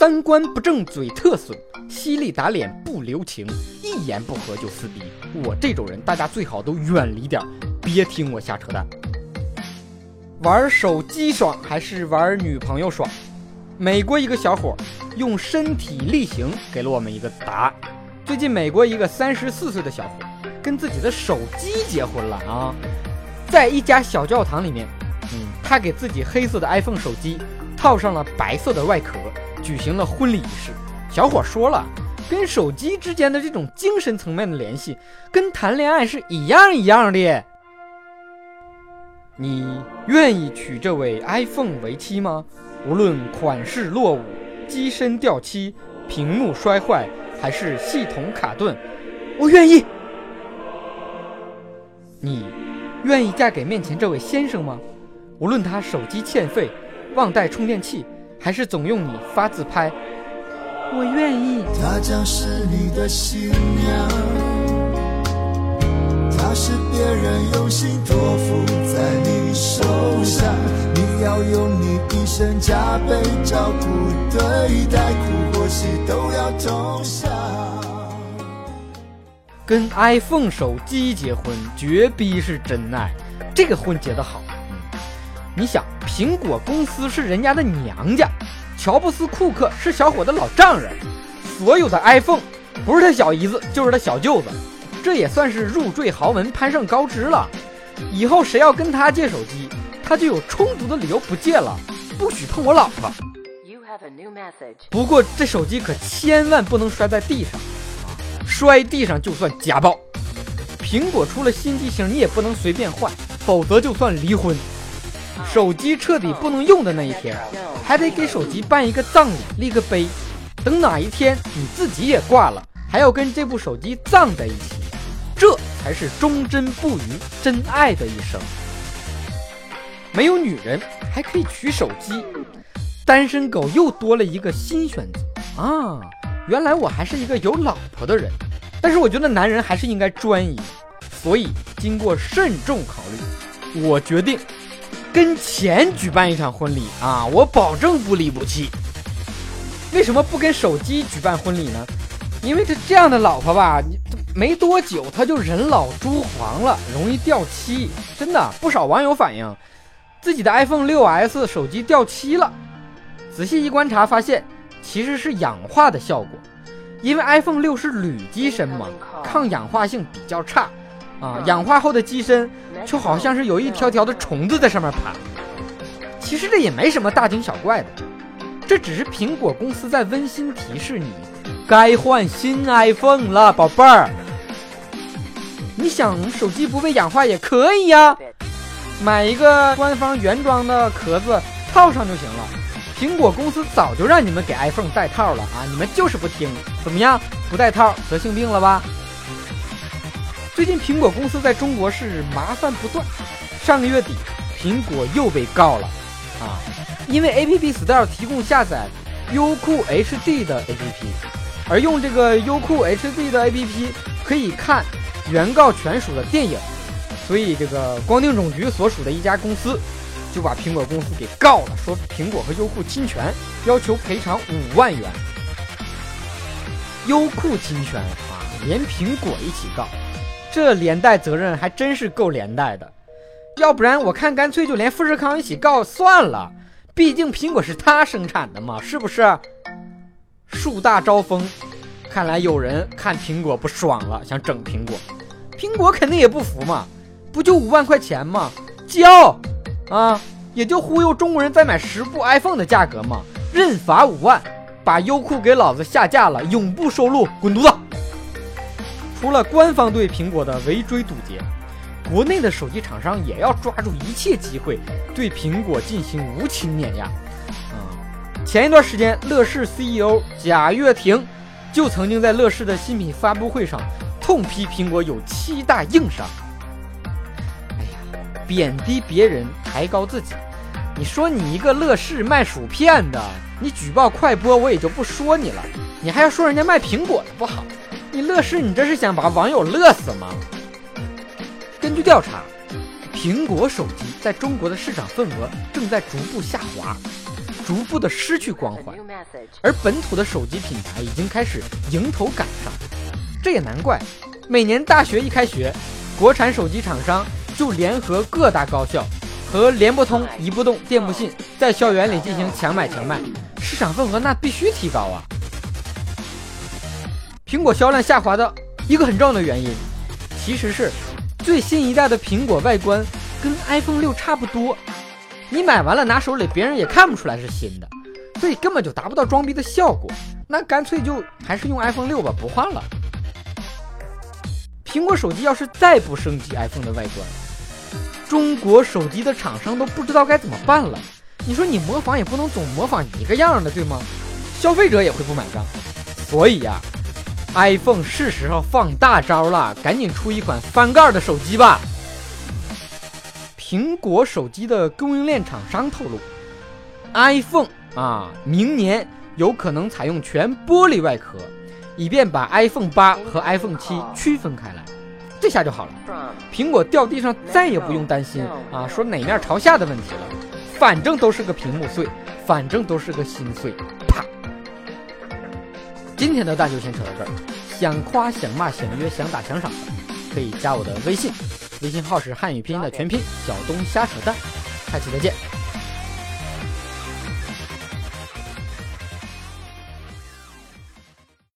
三观不正嘴特损，犀利打脸不留情，一言不合就撕逼。我这种人，大家最好都远离点，别听我瞎扯淡。玩手机爽还是玩女朋友爽？美国一个小伙用身体力行给了我们一个答案。最近，美国一个三十四岁的小伙跟自己的手机结婚了啊，在一家小教堂里面，嗯，他给自己黑色的 iPhone 手机套上了白色的外壳，举行了婚礼仪式。小伙说了，跟手机之间的这种精神层面的联系，跟谈恋爱是一样一样的。你愿意娶这位 iPhone 为妻吗？无论款式落伍、机身掉漆、屏幕摔坏，还是系统卡顿，我愿意。你愿意嫁给面前这位先生吗？无论他手机欠费、忘带充电器，还是总用你发自拍，我愿意。他将是你的新娘。是别人用心托付在你手上，你要用你一生加倍照顾对待，苦或喜都要同享。跟 iPhone 手机结婚，绝逼是真爱。这个婚结得好，嗯，你想，苹果公司是人家的娘家，乔布斯、库克是小伙的老丈人，所有的 iPhone 不是他小姨子，就是他小舅子。这也算是入赘豪门，攀上高枝了。以后谁要跟他借手机，他就有充足的理由不借了，不许碰我老婆。不过这手机可千万不能摔在地上，摔地上就算家暴。苹果出了新机型，你也不能随便换，否则就算离婚。手机彻底不能用的那一天，还得给手机办一个葬礼，立个碑。等哪一天你自己也挂了，还要跟这部手机葬在一起。这才是忠贞不渝、真爱的一生。没有女人还可以娶手机，单身狗又多了一个新选择啊！原来我还是一个有老婆的人，但是我觉得男人还是应该专一，所以经过慎重考虑，我决定跟钱举办一场婚礼啊！我保证不离不弃。为什么不跟手机举办婚礼呢？因为这这样的老婆吧，你。没多久，她就人老珠黄了，容易掉漆。真的，不少网友反映，自己的 iPhone 6s 手机掉漆了。仔细一观察，发现其实是氧化的效果。因为 iPhone 6是铝机身嘛，抗氧化性比较差啊。氧化后的机身就好像是有一条条的虫子在上面爬。其实这也没什么大惊小怪的，这只是苹果公司在温馨提示你。该换新 iPhone 了，宝贝儿。你想手机不被氧化也可以呀，买一个官方原装的壳子套上就行了。苹果公司早就让你们给 iPhone 带套了啊，你们就是不听。怎么样，不带套得性病了吧？最近苹果公司在中国是麻烦不断，上个月底苹果又被告了啊，因为 App Store 提供下载优酷 HD 的 App。而用这个优酷 HD 的 APP 可以看原告权属的电影，所以这个光电总局所属的一家公司就把苹果公司给告了，说苹果和优酷侵权，要求赔偿五万元。优酷侵权啊，连苹果一起告，这连带责任还真是够连带的。要不然我看干脆就连富士康一起告算了，毕竟苹果是他生产的嘛，是不是？树大招风，看来有人看苹果不爽了，想整苹果。苹果肯定也不服嘛，不就五万块钱吗？交啊，也就忽悠中国人再买十部 iPhone 的价格嘛。认罚五万，把优酷给老子下架了，永不收录，滚犊子！除了官方对苹果的围追堵截，国内的手机厂商也要抓住一切机会，对苹果进行无情碾压。前一段时间，乐视 CEO 贾跃亭就曾经在乐视的新品发布会上痛批苹果有七大硬伤。哎呀，贬低别人，抬高自己。你说你一个乐视卖薯片的，你举报快播我也就不说你了，你还要说人家卖苹果的不好。你乐视，你这是想把网友乐死吗？根据调查，苹果手机在中国的市场份额正在逐步下滑。逐步的失去光环，而本土的手机品牌已经开始迎头赶上。这也难怪，每年大学一开学，国产手机厂商就联合各大高校和联博通、移步动、电木信在校园里进行强买强卖，市场份额那必须提高啊！苹果销量下滑的一个很重要的原因，其实是最新一代的苹果外观跟 iPhone 六差不多，你买完了拿手里，别人也看不出来是新的，所以根本就达不到装逼的效果。那干脆就还是用 iPhone 六吧，不换了。苹果手机要是再不升级 iPhone 的外观，中国手机的厂商都不知道该怎么办了。你说你模仿也不能总模仿一个样的，对吗？消费者也会不买账。所以呀。iPhone 是时候放大招了，赶紧出一款翻盖的手机吧！苹果手机的供应链厂商透露，iPhone 啊，明年有可能采用全玻璃外壳，以便把 iPhone 八和 iPhone 七区分开来。这下就好了，苹果掉地上再也不用担心啊，说哪面朝下的问题了，反正都是个屏幕碎，反正都是个心碎。今天的大就先扯到这儿，想夸想骂想约想打想赏的，可以加我的微信，微信号是汉语拼音的全拼小东瞎扯淡，下期再见。